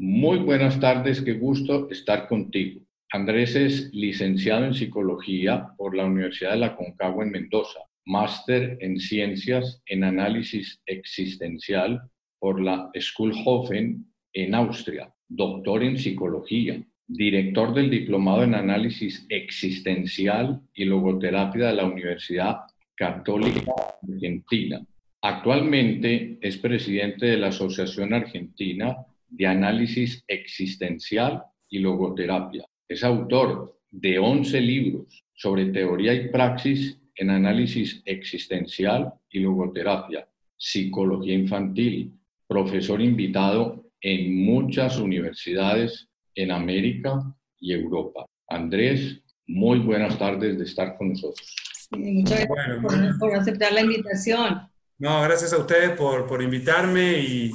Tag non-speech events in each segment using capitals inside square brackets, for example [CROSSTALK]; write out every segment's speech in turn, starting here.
muy buenas tardes, qué gusto estar contigo. Andrés es licenciado en psicología por la Universidad de la Concagua en Mendoza, máster en ciencias en análisis existencial por la Schulhofen en Austria, doctor en psicología, director del Diplomado en Análisis Existencial y Logoterapia de la Universidad Católica Argentina. Actualmente es presidente de la Asociación Argentina de Análisis Existencial y Logoterapia. Es autor de 11 libros sobre teoría y praxis en análisis existencial y logoterapia, psicología infantil, profesor invitado en muchas universidades en América y Europa. Andrés, muy buenas tardes de estar con nosotros. muchas gracias por, aceptar la invitación. No, gracias a ustedes por, por invitarme y,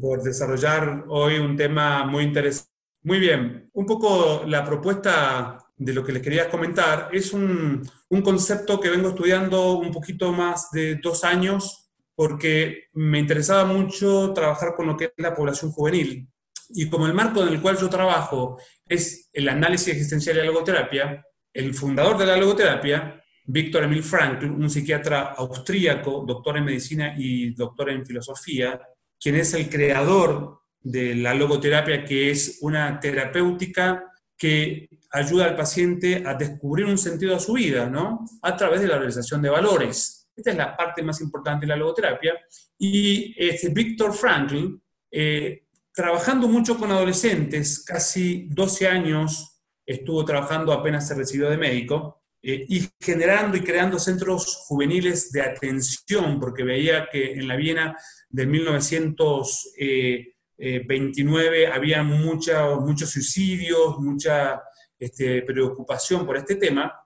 por desarrollar hoy un tema muy interesante. Muy bien, un poco la propuesta de lo que les quería comentar es un, un concepto que vengo estudiando un poquito más de dos años porque me interesaba mucho trabajar con lo que es la población juvenil. Y como el marco en el cual yo trabajo es el análisis existencial y la logoterapia, el fundador de la logoterapia, Víctor Emil Frankl, un psiquiatra austríaco, doctor en medicina y doctor en filosofía, quien es el creador de la logoterapia, que es una terapéutica que ayuda al paciente a descubrir un sentido a su vida, ¿no? A través de la realización de valores. Esta es la parte más importante de la logoterapia. Y este, Víctor Frankl eh, trabajando mucho con adolescentes, casi 12 años estuvo trabajando apenas se recibió de médico, eh, y generando y creando centros juveniles de atención, porque veía que en la Viena de 1929 había muchos suicidios, mucha este, preocupación por este tema. A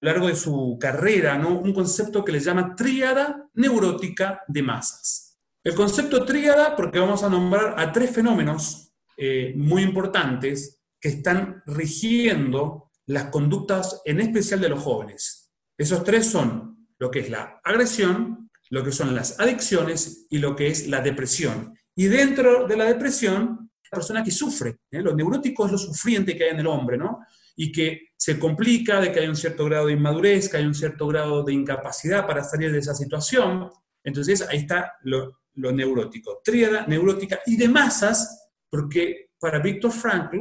lo largo de su carrera, ¿no? un concepto que le llama tríada neurótica de masas. El concepto tríada, porque vamos a nombrar a tres fenómenos eh, muy importantes que están rigiendo las conductas, en especial de los jóvenes. Esos tres son lo que es la agresión, lo que son las adicciones y lo que es la depresión. Y dentro de la depresión, la persona que sufre, ¿eh? lo neurótico es lo sufriente que hay en el hombre, ¿no? Y que se complica de que hay un cierto grado de inmadurez, que hay un cierto grado de incapacidad para salir de esa situación. Entonces ahí está lo, lo neurótico. Tríada neurótica y de masas, porque para Víctor Frankl,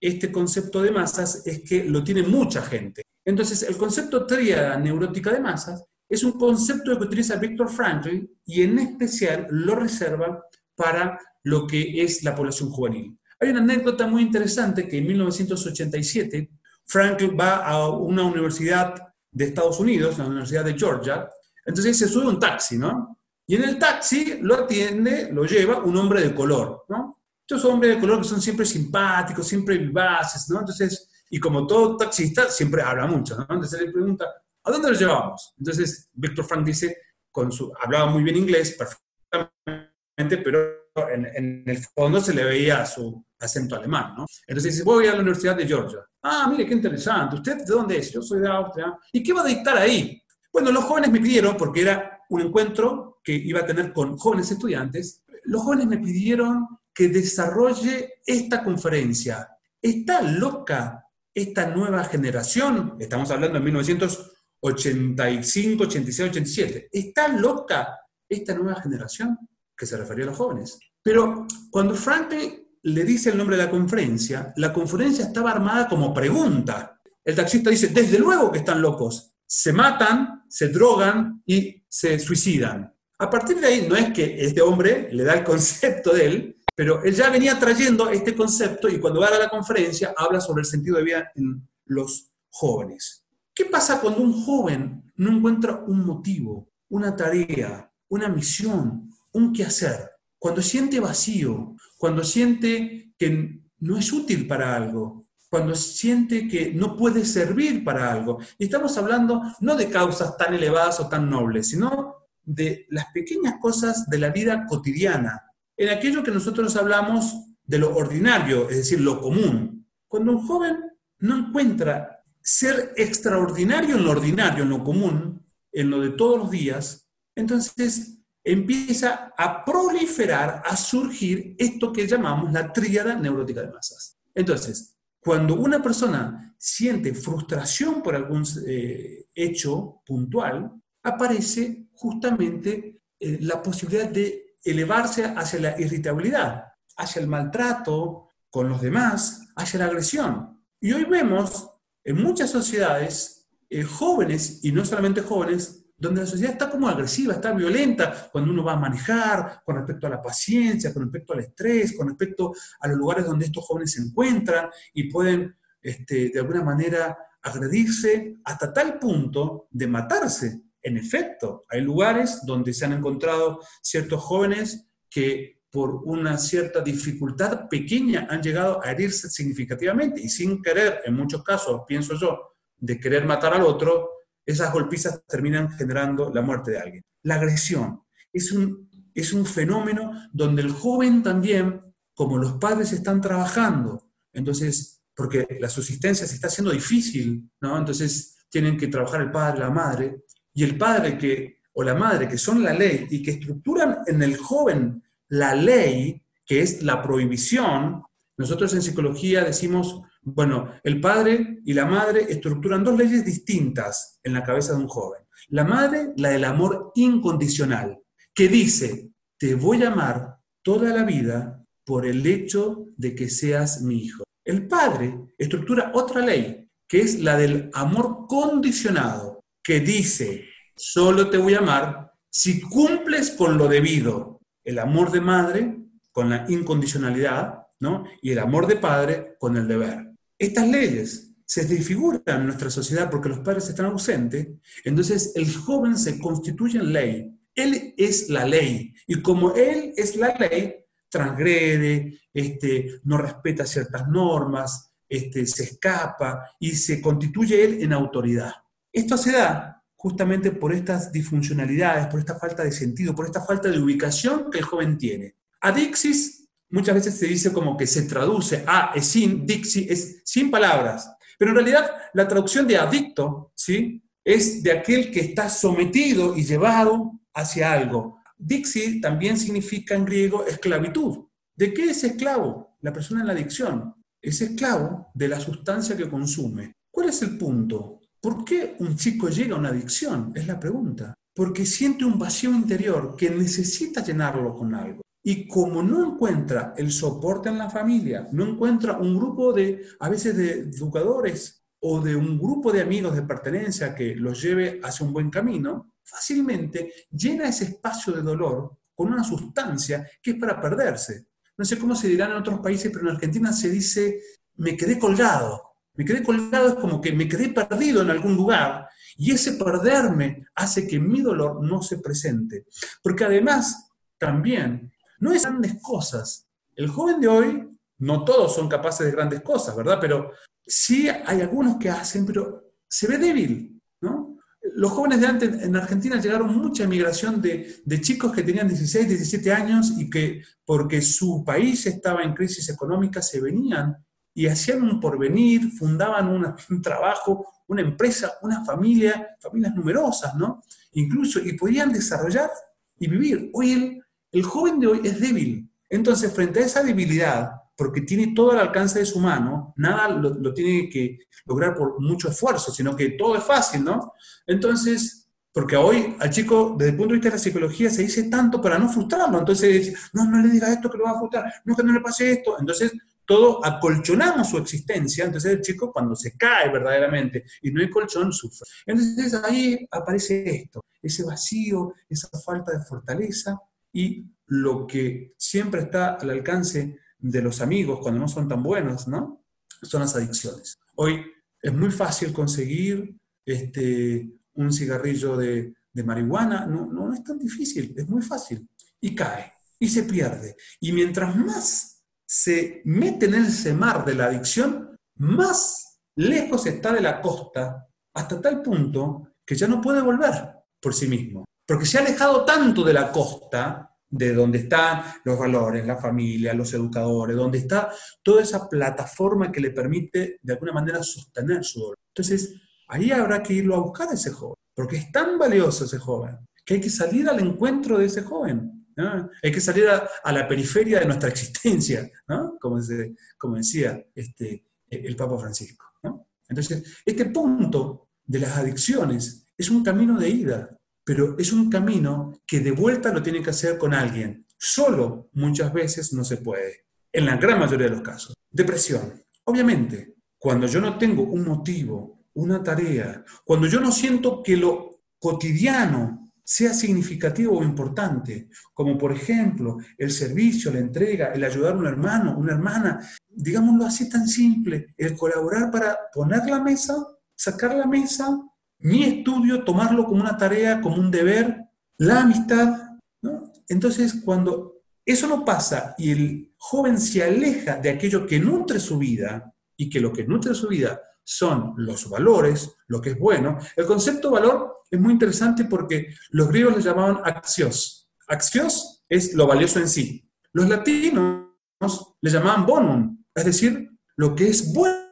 este concepto de masas es que lo tiene mucha gente. Entonces, el concepto tríada neurótica de masas es un concepto que utiliza Víctor Frankl y en especial lo reserva para lo que es la población juvenil. Hay una anécdota muy interesante que en 1987 Frankl va a una universidad de Estados Unidos, la Universidad de Georgia, entonces se sube un taxi, ¿no? Y en el taxi lo atiende, lo lleva un hombre de color, ¿no? Estos hombres de color que son siempre simpáticos, siempre vivaces, ¿no? Entonces, y como todo taxista, siempre habla mucho, ¿no? Entonces le pregunta, ¿a dónde lo llevamos? Entonces, Víctor Frank dice, hablaba muy bien inglés, perfectamente, pero en, el fondo se le veía su acento alemán, ¿no? Entonces dice, voy a la Universidad de Georgia. Ah, mire, qué interesante. ¿Usted de dónde es? Yo soy de Austria. ¿Y qué va a dictar ahí? Bueno, los jóvenes me pidieron, porque era un encuentro que iba a tener con jóvenes estudiantes, los jóvenes me pidieron que desarrolle esta conferencia. ¿Está loca esta nueva generación? Estamos hablando de 1985, 86, 87. ¿Está loca esta nueva generación? Que se refería a los jóvenes. Pero cuando Franklin le dice el nombre de la conferencia, la conferencia estaba armada como pregunta. El taxista dice, desde luego que están locos. Se matan, se drogan y se suicidan. A partir de ahí, no es que este hombre le da el concepto de él, pero él ya venía trayendo este concepto y cuando va a la conferencia habla sobre el sentido de vida en los jóvenes. ¿Qué pasa cuando un joven no encuentra un motivo, una tarea, una misión, un quehacer? Cuando siente vacío, cuando siente que no es útil para algo, cuando siente que no puede servir para algo. Y estamos hablando no de causas tan elevadas o tan nobles, sino de las pequeñas cosas de la vida cotidiana, en aquello que nosotros hablamos de lo ordinario, es decir, lo común. Cuando un joven no encuentra ser extraordinario en lo ordinario, en lo común, en lo de todos los días, entonces empieza a proliferar, a surgir esto que llamamos la tríada neurótica de masas. Entonces, cuando una persona siente frustración por algún eh, hecho puntual, aparece justamente eh, la posibilidad de elevarse hacia la irritabilidad, hacia el maltrato con los demás, hacia la agresión. Y hoy vemos en muchas sociedades eh, jóvenes, y no solamente jóvenes, donde la sociedad está como agresiva, está violenta, cuando uno va a manejar, con respecto a la paciencia, con respecto al estrés, con respecto a los lugares donde estos jóvenes se encuentran y pueden, este, de alguna manera, agredirse hasta tal punto de matarse. En efecto, hay lugares donde se han encontrado ciertos jóvenes que por una cierta dificultad pequeña han llegado a herirse significativamente y sin querer, en muchos casos, pienso yo, de querer matar al otro, esas golpizas terminan generando la muerte de alguien. La agresión es un, es un fenómeno donde el joven también, como los padres están trabajando, entonces, porque la subsistencia se está haciendo difícil, ¿no? Entonces tienen que trabajar el padre, la madre, y el padre que, o la madre que son la ley y que estructuran en el joven la ley, que es la prohibición, nosotros en psicología decimos bueno, el padre y la madre estructuran dos leyes distintas en la cabeza de un joven. La madre, la del amor incondicional, que dice, te voy a amar toda la vida por el hecho de que seas mi hijo. El padre estructura otra ley, que es la del amor condicionado, que dice, solo te voy a amar si cumples con lo debido. El amor de madre con la incondicionalidad, ¿no? Y el amor de padre con el deber estas leyes se desfiguran en nuestra sociedad porque los padres están ausentes, entonces el joven se constituye en ley. Él es la ley. Y como él es la ley, transgrede, este, no respeta ciertas normas, este, se escapa y se constituye él en autoridad. Esto se da justamente por estas disfuncionalidades, por esta falta de sentido, por esta falta de ubicación que el joven tiene. Adixis muchas veces se dice como que se traduce a es sin, dixi, es sin palabras. Pero en realidad la traducción de adicto, ¿sí? Es de aquel que está sometido y llevado hacia algo. Dixi también significa en griego esclavitud. ¿De qué es esclavo? La persona en la adicción. Es esclavo de la sustancia que consume. ¿Cuál es el punto? ¿Por qué un chico llega a una adicción? Es la pregunta. Porque siente un vacío interior que necesita llenarlo con algo. Y como no encuentra el soporte en la familia, no encuentra un grupo de, a veces de educadores o de un grupo de amigos de pertenencia que los lleve hacia un buen camino, fácilmente llena ese espacio de dolor con una sustancia que es para perderse. No sé cómo se dirán en otros países, pero en Argentina se dice, me quedé colgado. Me quedé colgado es como que me quedé perdido en algún lugar y ese perderme hace que mi dolor no se presente. Porque además, también no es grandes cosas. El joven de hoy, no todos son capaces de grandes cosas, ¿verdad? Pero sí hay algunos que hacen, pero se ve débil, ¿no? Los jóvenes de antes en Argentina llegaron mucha migración de, chicos que tenían 16, 17 años y que porque su país estaba en crisis económica se venían y hacían un porvenir, fundaban [LAUGHS] un trabajo, una empresa, una familia, familias numerosas, ¿no? Incluso, y podían desarrollar y vivir. Hoy el, el joven de hoy es débil. Entonces, frente a esa debilidad, porque tiene todo al alcance de su mano, nada lo, tiene que lograr por mucho esfuerzo, sino que todo es fácil, ¿no? Entonces, porque hoy al chico, desde el punto de vista de la psicología, se dice tanto para no frustrarlo. Entonces, no, no le diga esto que lo va a frustrar, no que no le pase esto. Entonces, todo acolchonamos su existencia. Entonces, el chico, cuando se cae verdaderamente y no hay colchón, sufre. Entonces, ahí aparece esto, ese vacío, esa falta de fortaleza y lo que siempre está al alcance de los amigos cuando no son tan buenos, ¿no? Son las adicciones. Hoy es muy fácil conseguir este, un cigarrillo de, marihuana, no, no es tan difícil, es muy fácil. Y cae, y se pierde. Y mientras más se mete en ese mar de la adicción, más lejos está de la costa hasta tal punto que ya no puede volver por sí mismo. Porque se ha alejado tanto de la costa, de donde están los valores, la familia, los educadores, donde está toda esa plataforma que le permite de alguna manera sostener su dolor. Entonces, ahí habrá que irlo a buscar a ese joven, porque es tan valioso ese joven, que hay que salir al encuentro de ese joven. Hay que salir a, la periferia de nuestra existencia, como, como, decía este, el Papa Francisco. Entonces, este punto de las adicciones es un camino de ida, pero es un camino que de vuelta lo tiene que hacer con alguien. Solo muchas veces no se puede, en la gran mayoría de los casos. Depresión. Obviamente, cuando yo no tengo un motivo, una tarea, cuando yo no siento que lo cotidiano sea significativo o importante, como por ejemplo el servicio, la entrega, el ayudar a un hermano, una hermana, digámoslo así tan simple, el colaborar para poner la mesa, sacar la mesa, mi estudio, tomarlo como una tarea, como un deber, la amistad. Entonces, cuando eso no pasa y el joven se aleja de aquello que nutre su vida y que lo que nutre su vida son los valores, lo que es bueno, el concepto valor es muy interesante porque los griegos le llamaban axios. Axios es lo valioso en sí. Los latinos le llamaban bonum, es decir, lo que es bueno,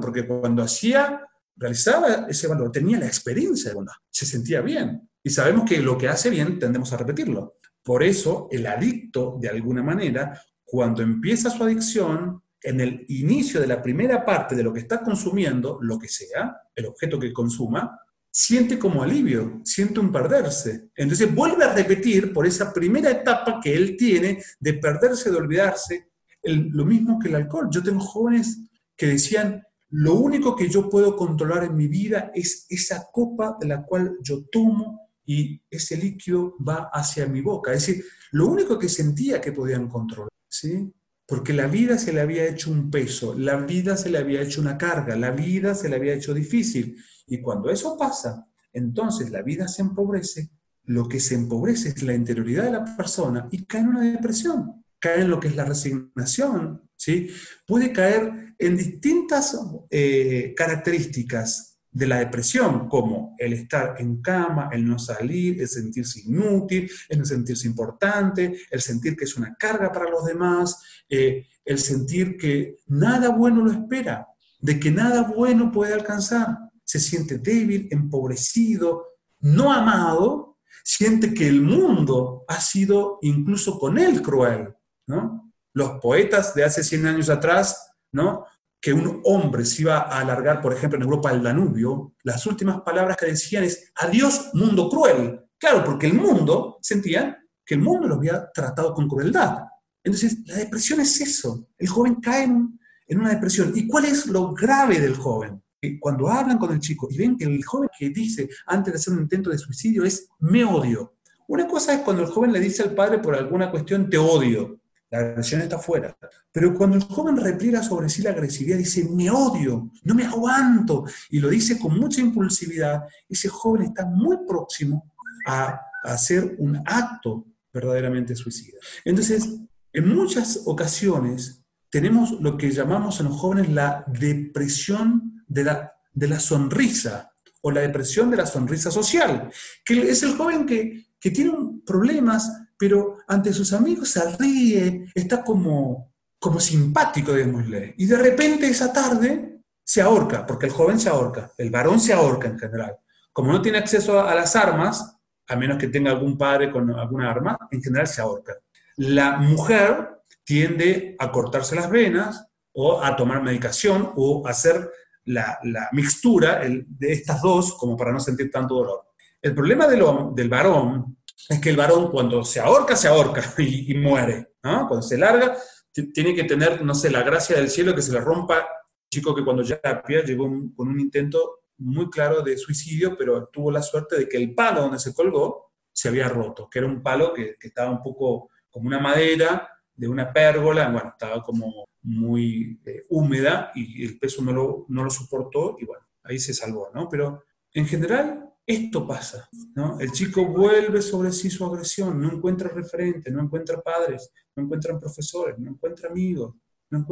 porque cuando hacía, realizaba ese valor, tenía la experiencia de bondad, se sentía bien. Y sabemos que lo que hace bien tendemos a repetirlo. Por eso el adicto, de alguna manera, cuando empieza su adicción, en el inicio de la primera parte de lo que está consumiendo, lo que sea, el objeto que consuma, siente como alivio, siente un perderse. Entonces vuelve a repetir por esa primera etapa que él tiene de perderse, de olvidarse, lo mismo que el alcohol. Yo tengo jóvenes que decían, lo único que yo puedo controlar en mi vida es esa copa de la cual yo tomo y ese líquido va hacia mi boca. Es decir, lo único que sentía que podían controlar, ¿sí? Porque la vida se le había hecho un peso, la vida se le había hecho una carga, la vida se le había hecho difícil. Y cuando eso pasa, entonces la vida se empobrece, lo que se empobrece es la interioridad de la persona y cae en una depresión, cae en lo que es la resignación, ¿sí? Puede caer en distintas eh, características de la depresión, como el estar en cama, el no salir, el sentirse inútil, el no sentirse importante, el sentir que es una carga para los demás, eh, el sentir que nada bueno lo espera, de que nada bueno puede alcanzar se siente débil, empobrecido, no amado, siente que el mundo ha sido incluso con él cruel, ¿no? Los poetas de hace 100 años atrás, ¿no? Que un hombre se iba a alargar, por ejemplo, en Europa al Danubio, las últimas palabras que decían es, adiós mundo cruel. Claro, porque el mundo, sentían que el mundo lo había tratado con crueldad. Entonces, la depresión es eso. El joven cae en una depresión. ¿Y cuál es lo grave del joven? cuando hablan con el chico y ven que el joven que dice antes de hacer un intento de suicidio es me odio. Una cosa es cuando el joven le dice al padre por alguna cuestión te odio. La agresión está fuera. Pero cuando el joven repliega sobre sí la agresividad, dice, me odio, no me aguanto, y lo dice con mucha impulsividad, ese joven está muy próximo a, a hacer un acto verdaderamente suicida. Entonces, en muchas ocasiones tenemos lo que llamamos en los jóvenes la depresión de la, de la sonrisa o la depresión de la sonrisa social, que es el joven que, que tiene problemas, pero ante sus amigos se ríe, está como, como simpático, digámosle, y de repente esa tarde se ahorca, porque el joven se ahorca, el varón se ahorca en general. Como no tiene acceso a, las armas, a menos que tenga algún padre con alguna arma, en general se ahorca. La mujer tiende a cortarse las venas o a tomar medicación o a hacer la, mixtura de estas dos como para no sentir tanto dolor. El problema del varón es que el varón cuando se ahorca, se ahorca [LAUGHS] y, muere. Cuando se larga, tiene que tener, no sé, la gracia del cielo que se le rompa. Un chico que cuando ya pie llegó con un intento muy claro de suicidio, pero tuvo la suerte de que el palo donde se colgó se había roto, que era un palo que, que estaba un poco como una madera de una pérgola, bueno, estaba como muy eh, húmeda y el peso no lo, no lo soportó y bueno, ahí se salvó, ¿no? Pero en general esto pasa, ¿no? El chico vuelve sobre sí su agresión, no encuentra referente, no encuentra padres, no encuentra profesores, no encuentra amigos, no,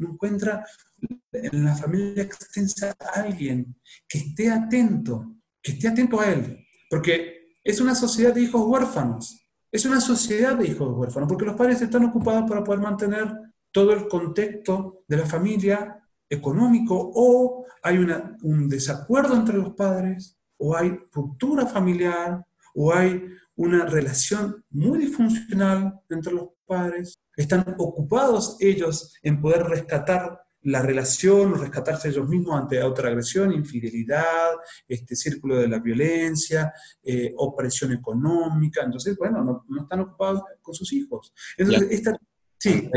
encuentra en la familia extensa a alguien que esté atento, que esté atento a él. Porque es una sociedad de hijos huérfanos. Es una sociedad de hijos huérfanos, porque los padres están ocupados para poder mantener todo el contexto de la familia económico o hay un desacuerdo entre los padres o hay ruptura familiar o hay una relación muy disfuncional entre los padres. Están ocupados ellos en poder rescatar la relación o rescatarse ellos mismos ante otra agresión, infidelidad, este círculo de la violencia, eh, opresión económica. Entonces, bueno, no, están ocupados con sus hijos. Entonces, esta, sí.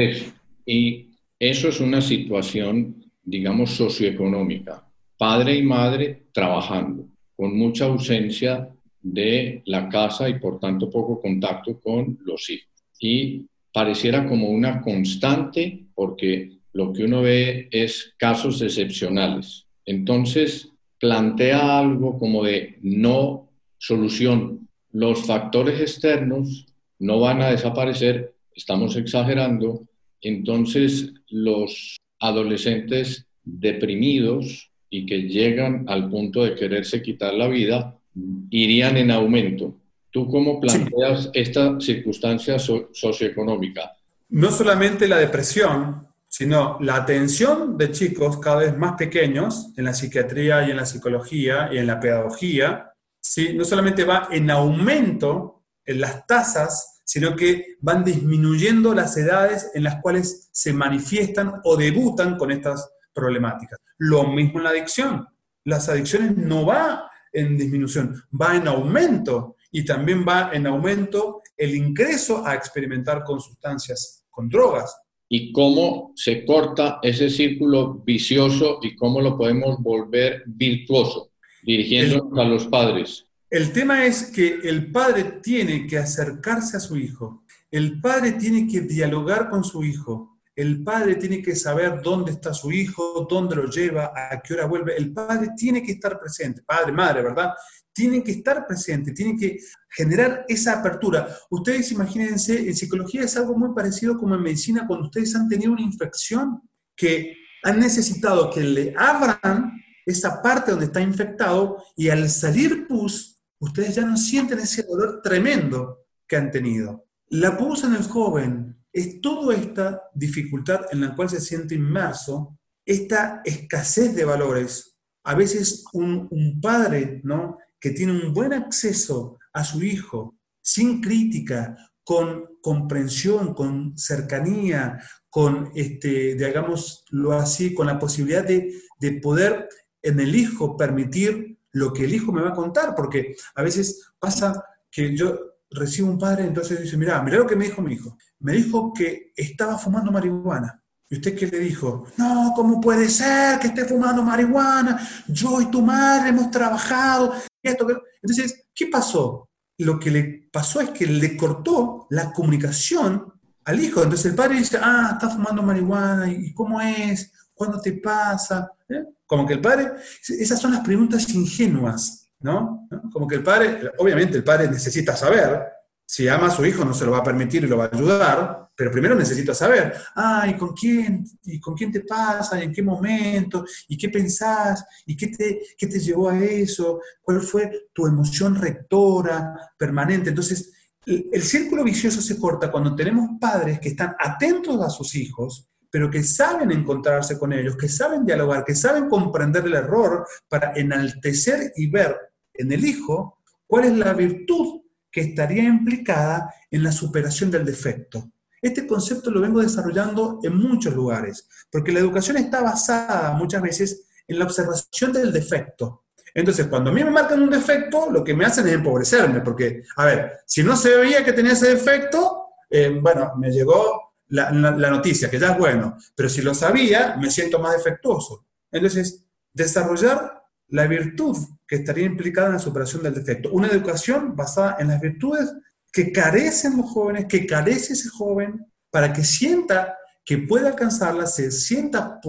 Y eso es una situación, digamos, socioeconómica. Padre y madre trabajando, con mucha ausencia de la casa y por tanto poco contacto con los hijos. Y pareciera como una constante porque lo que uno ve es casos excepcionales. Entonces, plantea algo como de no solución. Los factores externos no van a desaparecer, estamos exagerando, entonces los adolescentes deprimidos y que llegan al punto de quererse quitar la vida irían en aumento. ¿Tú cómo planteas esta circunstancia socioeconómica? No solamente la depresión, sino la atención de chicos cada vez más pequeños en la psiquiatría y en la psicología y en la pedagogía, ¿sí? no solamente va en aumento en las tasas, sino que van disminuyendo las edades en las cuales se manifiestan o debutan con estas problemáticas. Lo mismo en la adicción. Las adicciones no va en disminución, va en aumento y también va en aumento el ingreso a experimentar con sustancias, con drogas y cómo se corta ese círculo vicioso y cómo lo podemos volver virtuoso, dirigiéndonos a los padres. El tema es que el padre tiene que acercarse a su hijo, el padre tiene que dialogar con su hijo, el padre tiene que saber dónde está su hijo, dónde lo lleva, a qué hora vuelve. El padre tiene que estar presente, padre, madre, ¿verdad? Tienen que estar presentes, tienen que generar esa apertura. Ustedes imagínense, en psicología es algo muy parecido como en medicina, cuando ustedes han tenido una infección que han necesitado que le abran esa parte donde está infectado y al salir pus, ustedes ya no sienten ese dolor tremendo que han tenido. La pus en el joven es toda esta dificultad en la cual se siente inmerso, esta escasez de valores. A veces un, padre ¿no? que tiene un buen acceso a su hijo, sin crítica, con comprensión, con cercanía, con, este, digámoslo así, con la posibilidad de, de poder en el hijo permitir lo que el hijo me va a contar, porque a veces pasa que yo recibo un padre, entonces dice, mira, mira lo que me dijo mi hijo. Me dijo que estaba fumando marihuana. ¿Y usted qué le dijo? No, ¿cómo puede ser que esté fumando marihuana? Yo y tu madre hemos trabajado. Entonces, ¿qué pasó? Lo que le pasó es que le cortó la comunicación al hijo. Entonces el padre dice, ah, está fumando marihuana, ¿y cómo es? ¿Cuándo te pasa? ¿Eh? Como que el padre, esas son las preguntas ingenuas, ¿no? Como que el padre, obviamente el padre necesita saber, si ama a su hijo no se lo va a permitir y lo va a ayudar, pero primero necesita saber, ah, ¿y con quién? ¿Y con quién te pasa? ¿Y en qué momento? ¿Y qué pensás? ¿Y qué te, qué te llevó a eso? ¿Cuál fue tu emoción rectora, permanente? Entonces, el círculo vicioso se corta cuando tenemos padres que están atentos a sus hijos, pero que saben encontrarse con ellos, que saben dialogar, que saben comprender el error para enaltecer y ver en el hijo cuál es la virtud que estaría implicada en la superación del defecto. Este concepto lo vengo desarrollando en muchos lugares, porque la educación está basada muchas veces en la observación del defecto. Entonces, cuando a mí me marcan un defecto, lo que me hacen es empobrecerme, porque, a ver, si no se veía que tenía ese defecto, eh, bueno, me llegó la, noticia, que ya es bueno, pero si lo sabía, me siento más defectuoso. Entonces, desarrollar la virtud que estaría implicada en la superación del defecto. Una educación basada en las virtudes que carecen los jóvenes, que carece ese joven, para que sienta que puede alcanzarla, se sienta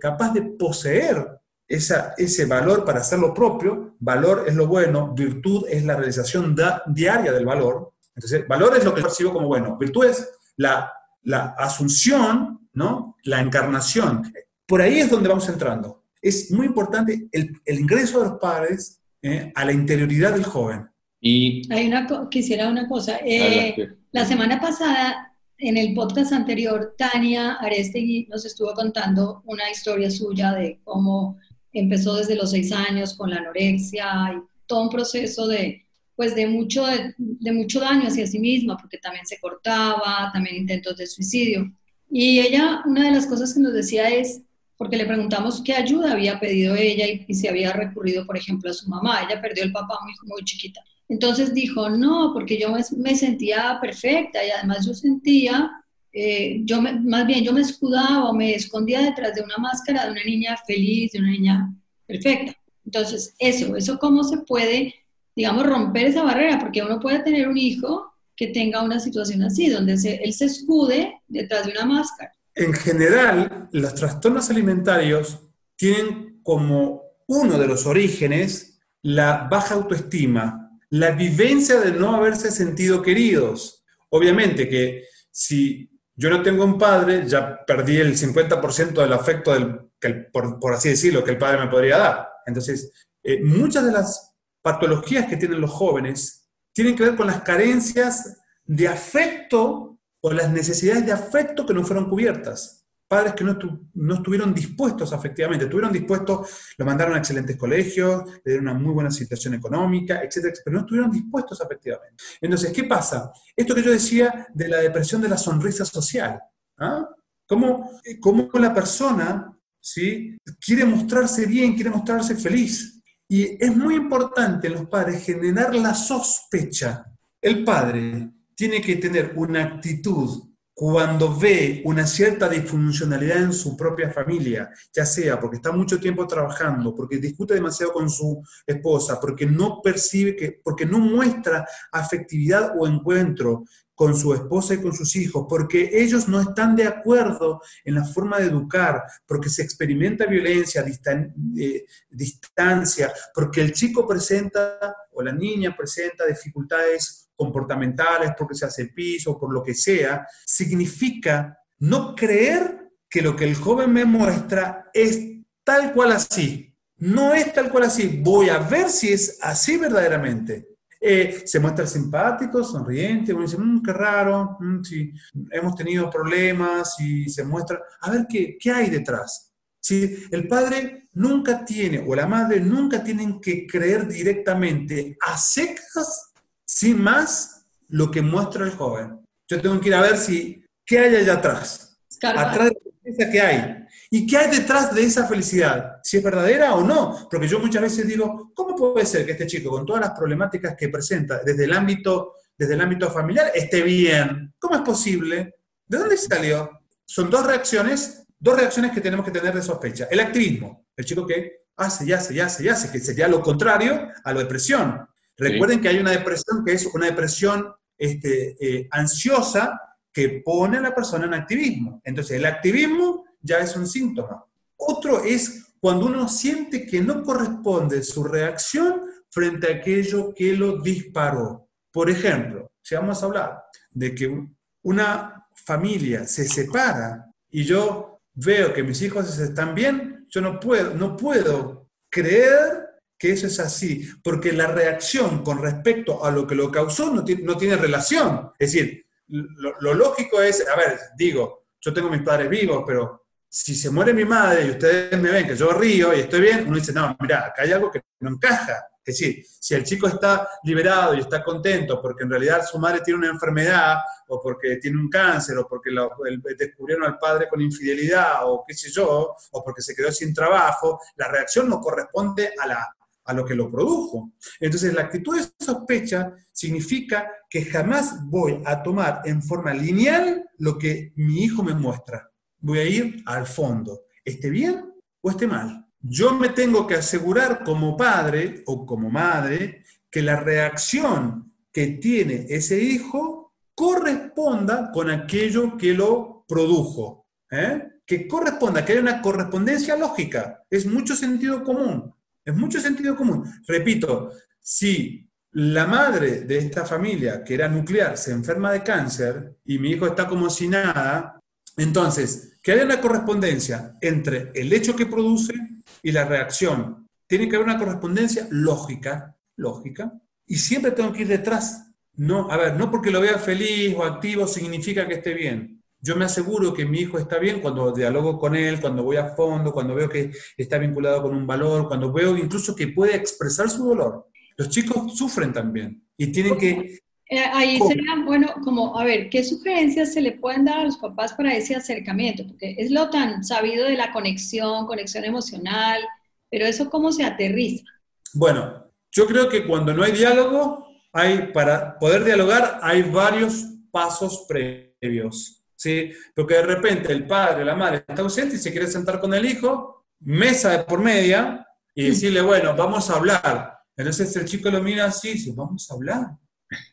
capaz de poseer esa, ese valor para hacer lo propio. Valor es lo bueno, virtud es la realización diaria del valor. Entonces, valor es lo que percibo como bueno, virtud es la, la asunción ¿no? La encarnación. Por ahí es donde vamos entrando. Es muy importante el, ingreso de los padres ¿eh? a la interioridad del joven. Y Hay una, quisiera una cosa. Eh, la semana pasada, en el podcast anterior, Tania Arestegui nos estuvo contando una historia suya de cómo empezó desde los seis años con la anorexia y todo un proceso de, pues de mucho, de, mucho daño hacia sí misma, porque también se cortaba, también intentos de suicidio. Y ella, una de las cosas que nos decía es, porque le preguntamos qué ayuda había pedido ella y, y si había recurrido, por ejemplo, a su mamá. Ella perdió el papá muy, muy chiquita. Entonces dijo, no, porque yo me, sentía perfecta y además yo sentía, eh, yo más bien yo me escudaba o me escondía detrás de una máscara de una niña feliz, de una niña perfecta. Entonces, eso, eso cómo se puede digamos, romper esa barrera, porque uno puede tener un hijo que tenga una situación así, donde él se escude detrás de una máscara. En general, los trastornos alimentarios tienen como uno de los orígenes la baja autoestima, la vivencia de no haberse sentido queridos. Obviamente que si yo no tengo un padre, ya perdí el 50% del afecto, del, que por, así decirlo, que el padre me podría dar. Entonces, eh, muchas de las patologías que tienen los jóvenes tienen que ver con las carencias de afecto o las necesidades de afecto que no fueron cubiertas. Padres que no, no estuvieron dispuestos afectivamente, estuvieron dispuestos, lo mandaron a excelentes colegios, le dieron una muy buena situación económica, etcétera, pero no estuvieron dispuestos afectivamente. Entonces, ¿qué pasa? Esto que yo decía de la depresión de la sonrisa social. ¿ah? ¿Cómo, ¿Cómo, la persona ¿sí? quiere mostrarse bien, quiere mostrarse feliz? Y es muy importante en los padres generar la sospecha. El padre tiene que tener una actitud cuando ve una cierta disfuncionalidad en su propia familia, ya sea porque está mucho tiempo trabajando, porque discute demasiado con su esposa, porque no percibe que, porque no muestra afectividad o encuentro con su esposa y con sus hijos, porque ellos no están de acuerdo en la forma de educar, porque se experimenta violencia, eh, distancia, porque el chico presenta o la niña presenta dificultades comportamentales, porque se hace piso, por lo que sea, significa no creer que lo que el joven me muestra es tal cual así. No es tal cual así. Voy a ver si es así verdaderamente. Eh, se muestra simpático, sonriente, uno dice, mmm, qué raro, mm, sí, hemos tenido problemas y se muestra, a ver qué, qué hay detrás. Si el padre nunca tiene o la madre nunca tienen que creer directamente a secas, sin más, lo que muestra el joven. Yo tengo que ir a ver si, ¿qué hay allá atrás? Atrás de la que hay. ¿Y qué hay detrás de esa felicidad? Si es verdadera o no. Porque yo muchas veces digo, ¿cómo puede ser que este chico, con todas las problemáticas que presenta desde el ámbito, desde el ámbito familiar, esté bien? ¿Cómo es posible? ¿De dónde salió? Son dos reacciones, dos reacciones que tenemos que tener de sospecha. El activismo, el chico que hace y hace y hace y hace, que sería lo contrario a la depresión. Recuerden que hay una depresión que es una depresión este, eh, ansiosa que pone a la persona en activismo. Entonces, el activismo ya es un síntoma. Otro es cuando uno siente que no corresponde su reacción frente a aquello que lo disparó. Por ejemplo, si vamos a hablar de que una familia se separa y yo veo que mis hijos están bien, yo no puedo, no puedo creer que eso es así, porque la reacción con respecto a lo que lo causó no tiene, no tiene relación. Es decir, lo, lógico es, a ver, digo, yo tengo mis padres vivos, pero si se muere mi madre y ustedes me ven que yo río y estoy bien, uno dice, no, mira, acá hay algo que no encaja. Es decir, si el chico está liberado y está contento porque en realidad su madre tiene una enfermedad o porque tiene un cáncer o porque lo, descubrieron al padre con infidelidad o qué sé yo, o porque se quedó sin trabajo, la reacción no corresponde a, la, a lo que lo produjo. Entonces, la actitud de sospecha significa que jamás voy a tomar en forma lineal lo que mi hijo me muestra voy a ir al fondo, esté bien o esté mal. Yo me tengo que asegurar como padre o como madre que la reacción que tiene ese hijo corresponda con aquello que lo produjo. ¿eh? Que corresponda, que haya una correspondencia lógica. Es mucho sentido común. Es mucho sentido común. Repito, si la madre de esta familia, que era nuclear, se enferma de cáncer y mi hijo está como si nada, Entonces, que haya una correspondencia entre el hecho que produce y la reacción. Tiene que haber una correspondencia lógica, lógica, y siempre tengo que ir detrás. No, a ver, no porque lo vea feliz o activo significa que esté bien. Yo me aseguro que mi hijo está bien cuando dialogo con él, cuando voy a fondo, cuando veo que está vinculado con un valor, cuando veo incluso que puede expresar su dolor. Los chicos sufren también y tienen que eh, ahí sería bueno, como, a ver, ¿qué sugerencias se le pueden dar a los papás para ese acercamiento? Porque es lo tan sabido de la conexión, conexión emocional, pero eso cómo se aterriza. Bueno, yo creo que cuando no hay diálogo, hay, para poder dialogar, hay varios pasos previos, ¿sí? Porque de repente el padre o la madre está ausente y se quiere sentar con el hijo, mesa de por media, y decirle, bueno, vamos a hablar. Entonces el chico lo mira así y dice, vamos a hablar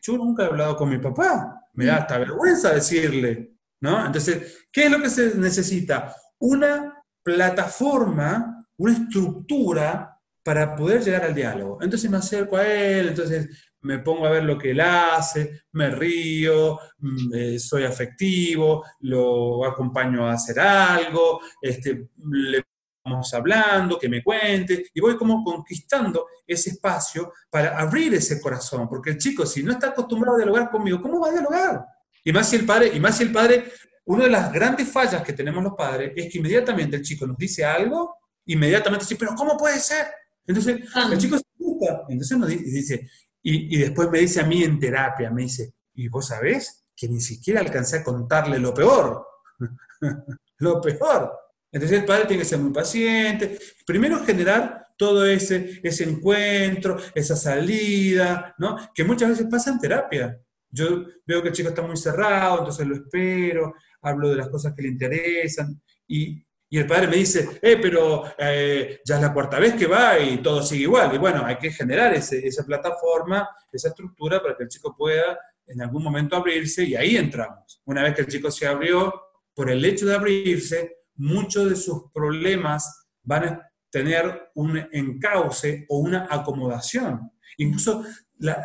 yo nunca he hablado con mi papá, me da hasta vergüenza decirle, ¿no? Entonces, ¿qué es lo que se necesita? Una plataforma, una estructura para poder llegar al diálogo. Entonces me acerco a él, entonces me pongo a ver lo que él hace, me río, mm, eh, soy afectivo, lo acompaño a hacer algo, este, le vamos hablando, que me cuente, y voy como conquistando ese espacio para abrir ese corazón, porque el chico, si no está acostumbrado a dialogar conmigo, ¿cómo va a dialogar? Y más si el padre, y más si el padre, una de las grandes fallas que tenemos los padres es que inmediatamente el chico nos dice algo, inmediatamente dice, pero ¿cómo puede ser? Entonces, ah. el chico se gusta, entonces nos dice, y, y después me dice a mí en terapia, me dice, ¿y vos sabés que ni siquiera alcancé a contarle lo peor? [LAUGHS] lo peor. Entonces el padre tiene que ser muy paciente. Primero generar todo ese, ese encuentro, esa salida, ¿no? Que muchas veces pasa en terapia. Yo veo que el chico está muy cerrado, entonces lo espero, hablo de las cosas que le interesan y, y el padre me dice, eh, pero eh, ya es la cuarta vez que va y todo sigue igual. Y bueno, hay que generar ese, esa plataforma, esa estructura para que el chico pueda en algún momento abrirse y ahí entramos. Una vez que el chico se abrió, por el hecho de abrirse, muchos de sus problemas van a tener un encauce o una acomodación. Incluso,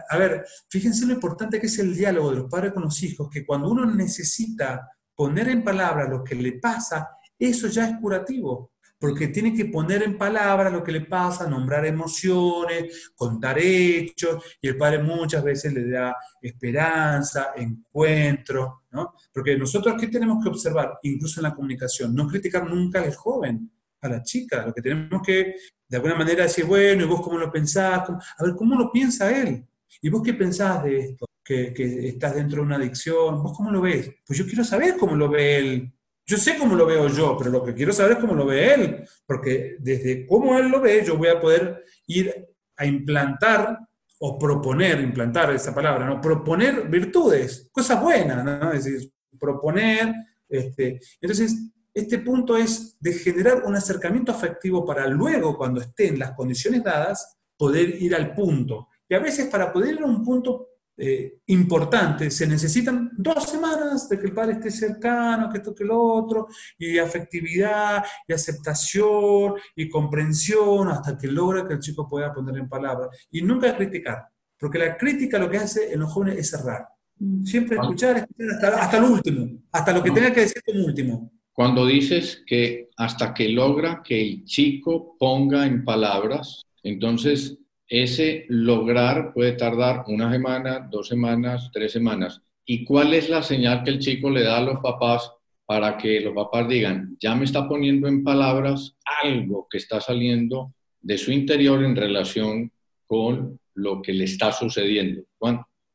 a ver, fíjense lo importante que es el diálogo de los padres con los hijos, que cuando uno necesita poner en palabras lo que le pasa, eso ya es curativo porque tiene que poner en palabras lo que le pasa, nombrar emociones, contar hechos, y el padre muchas veces le da esperanza, encuentro, ¿no? Porque nosotros, ¿qué tenemos que observar? Incluso en la comunicación, no criticar nunca al joven, a la chica, lo que tenemos que, de alguna manera, decir, bueno, ¿y vos cómo lo pensás? A ver, ¿cómo lo piensa él? ¿Y vos qué pensás de esto? Que, que estás dentro de una adicción, ¿vos cómo lo ves? Pues yo quiero saber cómo lo ve él, yo sé cómo lo veo yo, pero lo que quiero saber es cómo lo ve él, porque desde cómo él lo ve, yo voy a poder ir a implantar o proponer, implantar esa palabra, ¿no? Proponer virtudes, cosas buenas, ¿no? Es decir, proponer, este, entonces, este punto es de generar un acercamiento afectivo para luego, cuando estén las condiciones dadas, poder ir al punto. Y a veces para poder ir a un punto eh, importante. Se necesitan dos semanas de que el padre esté cercano, que esto, que lo otro, y afectividad, y aceptación, y comprensión, hasta que logra que el chico pueda poner en palabras. Y nunca criticar, porque la crítica lo que hace en los jóvenes es cerrar. Mm. Siempre escuchar, escuchar hasta, lo último, hasta lo que tenga que decir como último. Cuando dices que hasta que logra que el chico ponga en palabras, entonces ese lograr puede tardar una semana, dos semanas, tres semanas. ¿Y cuál es la señal que el chico le da a los papás para que los papás digan, ya me está poniendo en palabras algo que está saliendo de su interior en relación con lo que le está sucediendo?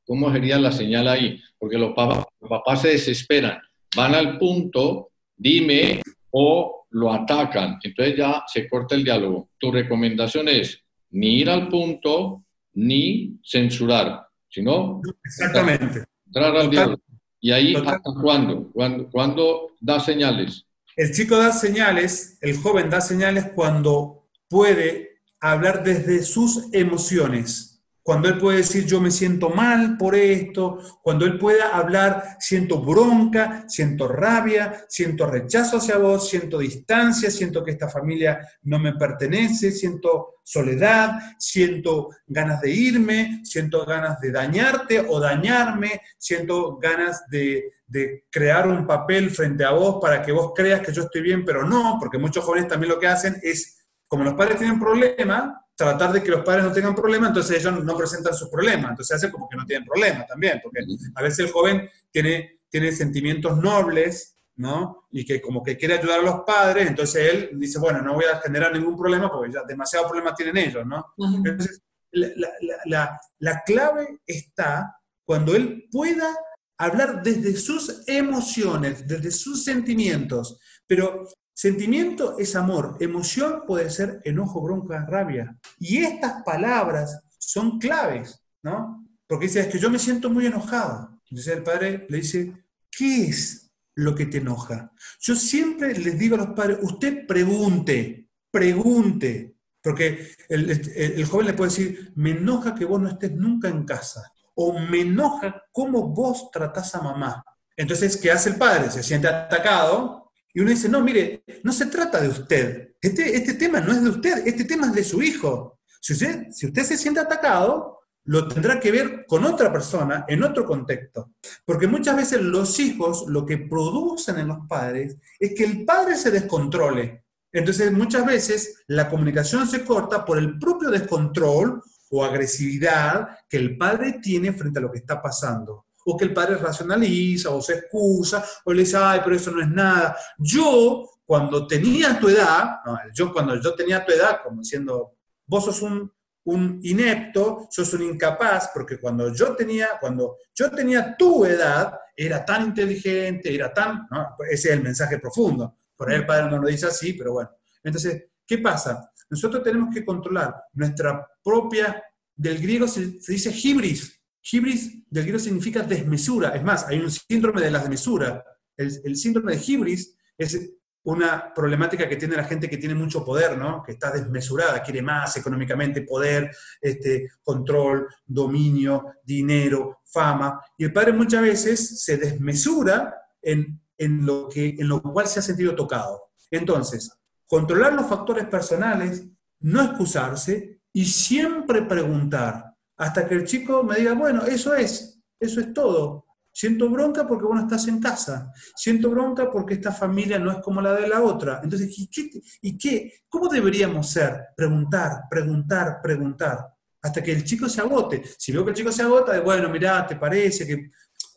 ¿Cómo sería la señal ahí? Porque los papás, los papás se desesperan, van al punto, dime, o lo atacan. Entonces ya se corta el diálogo. Tu recomendación es, ni ir al punto, ni censurar, sino Exactamente. entrar al diálogo. ¿Y ahí hasta cuándo? cuándo? ¿Cuándo da señales? El chico da señales, el joven da señales cuando puede hablar desde sus emociones. Cuando él puede decir yo me siento mal por esto, cuando él pueda hablar siento bronca, siento rabia, siento rechazo hacia vos, siento distancia, siento que esta familia no me pertenece, siento soledad, siento ganas de irme, siento ganas de dañarte o dañarme, siento ganas de, de crear un papel frente a vos para que vos creas que yo estoy bien, pero no, porque muchos jóvenes también lo que hacen es, como los padres tienen problemas, tratar de que los padres no tengan problemas, entonces ellos no presentan sus problemas, entonces hace como que no tienen problemas también, porque a veces el joven tiene, tiene sentimientos nobles, ¿no? Y que como que quiere ayudar a los padres, entonces él dice, bueno, no voy a generar ningún problema porque ya demasiados problemas tienen ellos, ¿no? Entonces, la, la, la, la clave está cuando él pueda hablar desde sus emociones, desde sus sentimientos, pero Sentimiento es amor, emoción puede ser enojo, bronca, rabia. Y estas palabras son claves, ¿no? Porque dice, es que yo me siento muy enojado. Entonces el padre le dice, ¿qué es lo que te enoja? Yo siempre les digo a los padres, usted pregunte, pregunte. Porque el, joven le puede decir, me enoja que vos no estés nunca en casa. O me enoja cómo vos tratás a mamá. Entonces, ¿qué hace el padre? Se siente atacado, y uno dice, no, mire, no se trata de usted. Este, este tema no es de usted, este tema es de su hijo. Si usted, si usted se siente atacado, lo tendrá que ver con otra persona, en otro contexto. Porque muchas veces los hijos lo que producen en los padres es que el padre se descontrole. Entonces muchas veces la comunicación se corta por el propio descontrol o agresividad que el padre tiene frente a lo que está pasando o que el padre racionaliza o se excusa o le dice, ay, pero eso no es nada. Yo, cuando tenía tu edad, yo cuando yo tenía tu edad, como diciendo, vos sos un, un inepto, sos un incapaz, porque cuando yo tenía, cuando yo tenía tu edad, era tan inteligente, era tan, ese es el mensaje profundo. Por ahí el padre no lo dice así, pero bueno. Entonces, ¿qué pasa? Nosotros tenemos que controlar nuestra propia, del griego se, se dice hibris, Hibris del griego significa desmesura. Es más, hay un síndrome de la desmesura. El, síndrome de hibris es una problemática que tiene la gente que tiene mucho poder, ¿no? Que está desmesurada, quiere más económicamente, poder, este, control, dominio, dinero, fama. Y el padre muchas veces se desmesura en, en, lo, que, en lo cual se ha sentido tocado. Entonces, controlar los factores personales, no excusarse y siempre preguntar, hasta que el chico me diga, bueno, eso es, eso es todo. Siento bronca porque vos no estás en casa. Siento bronca porque esta familia no es como la de la otra. Entonces, ¿y qué, y qué? ¿Cómo deberíamos ser? Preguntar, preguntar, preguntar. Hasta que el chico se agote. Si veo que el chico se agota, bueno, mirá, ¿te parece que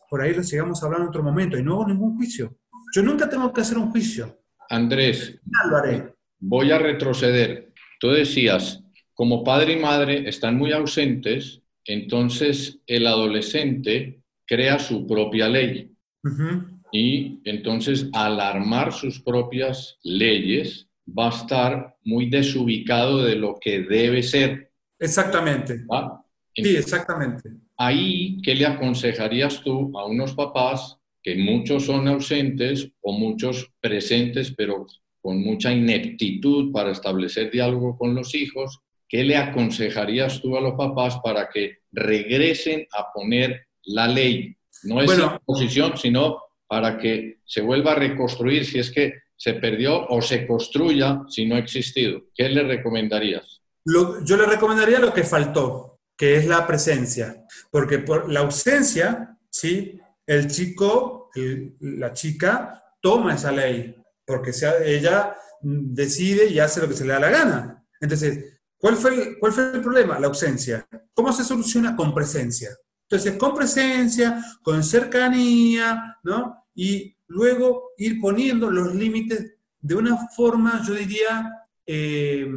por ahí lo sigamos hablando en otro momento? Y no hago ningún juicio. Yo nunca tengo que hacer un juicio. Andrés, voy a retroceder. Tú decías, como padre y madre están muy ausentes, entonces el adolescente crea su propia ley. Y entonces al armar sus propias leyes va a estar muy desubicado de lo que debe ser. Exactamente. sí, exactamente. Ahí, ¿qué le aconsejarías tú a unos papás que muchos son ausentes o muchos presentes, pero con mucha ineptitud para establecer diálogo con los hijos ¿qué le aconsejarías tú a los papás para que regresen a poner la ley? No es bueno, posición, sino para que se vuelva a reconstruir si es que se perdió o se construya si no ha existido. ¿Qué le recomendarías? yo le recomendaría lo que faltó, que es la presencia, porque por la ausencia, ¿sí? el chico, la chica toma esa ley, porque sea, ella decide y hace lo que se le da la gana. Entonces, ¿Cuál fue, el, ¿Cuál fue problema? La ausencia. ¿Cómo se soluciona? Con presencia. Entonces, con presencia, con cercanía, ¿no? Y luego ir poniendo los límites de una forma, yo diría, eh,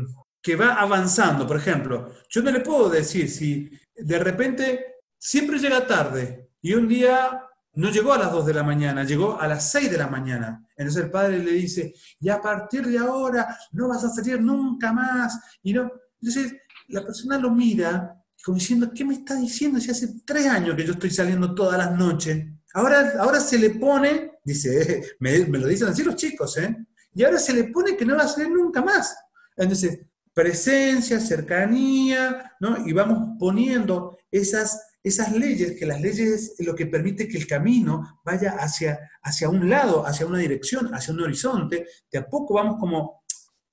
que va avanzando. Por ejemplo, yo no le puedo decir si de repente siempre llega tarde y un día no llegó a las 2 de la mañana, llegó a las 6 de la mañana. Entonces el padre le dice, y a partir de ahora no vas a salir nunca más. Y no, entonces, la persona lo mira como diciendo, ¿qué me está diciendo si hace tres años que yo estoy saliendo todas las noches? Ahora, ahora se le pone, dice, [LAUGHS] me, lo dicen así los chicos, ¿eh? Y ahora se le pone que no va a salir nunca más. Entonces, presencia, cercanía, ¿no? Y vamos poniendo esas, esas leyes, que las leyes es lo que permite que el camino vaya hacia, hacia un lado, hacia una dirección, hacia un horizonte. De a poco vamos como,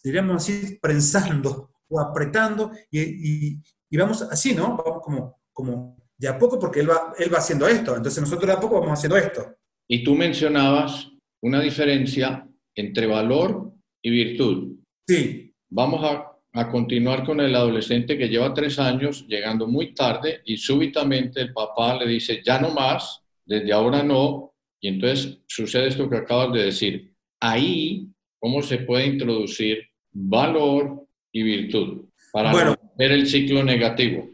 diríamos así, prensando o apretando y, y, vamos así, ¿no? Vamos como, como de a poco porque él va, él va haciendo esto, entonces nosotros de a poco vamos haciendo esto. Y tú mencionabas una diferencia entre valor y virtud. Sí. Vamos a a continuar con el adolescente que lleva tres años llegando muy tarde y súbitamente el papá le dice, ya no más, desde ahora no, y entonces sucede esto que acabas de decir. Ahí, ¿cómo se puede introducir valor y virtud para ver el ciclo negativo?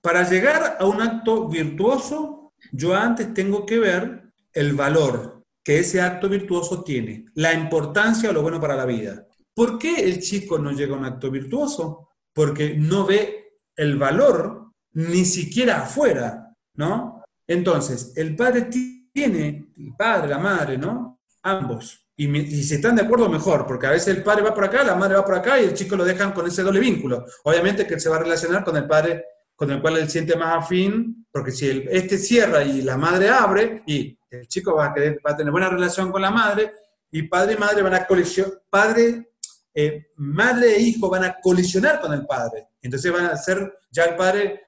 Para llegar a un acto virtuoso, yo antes tengo que ver el valor que ese acto virtuoso tiene, la importancia o lo bueno para la vida. ¿Por qué el chico no llega a un acto virtuoso? Porque no ve el valor ni siquiera afuera, ¿no? Entonces, el padre tiene, el padre, la madre, ¿no? Ambos. Y, si están de acuerdo, mejor, porque a veces el padre va por acá, la madre va por acá y el chico lo dejan con ese doble vínculo. Obviamente que él se va a relacionar con el padre con el cual él siente más afín, porque si este cierra y la madre abre, y el chico va a, va a tener buena relación con la madre, y padre y madre van a colisionar, padre eh, madre e hijo van a colisionar con el padre. Entonces van a ser, ya el padre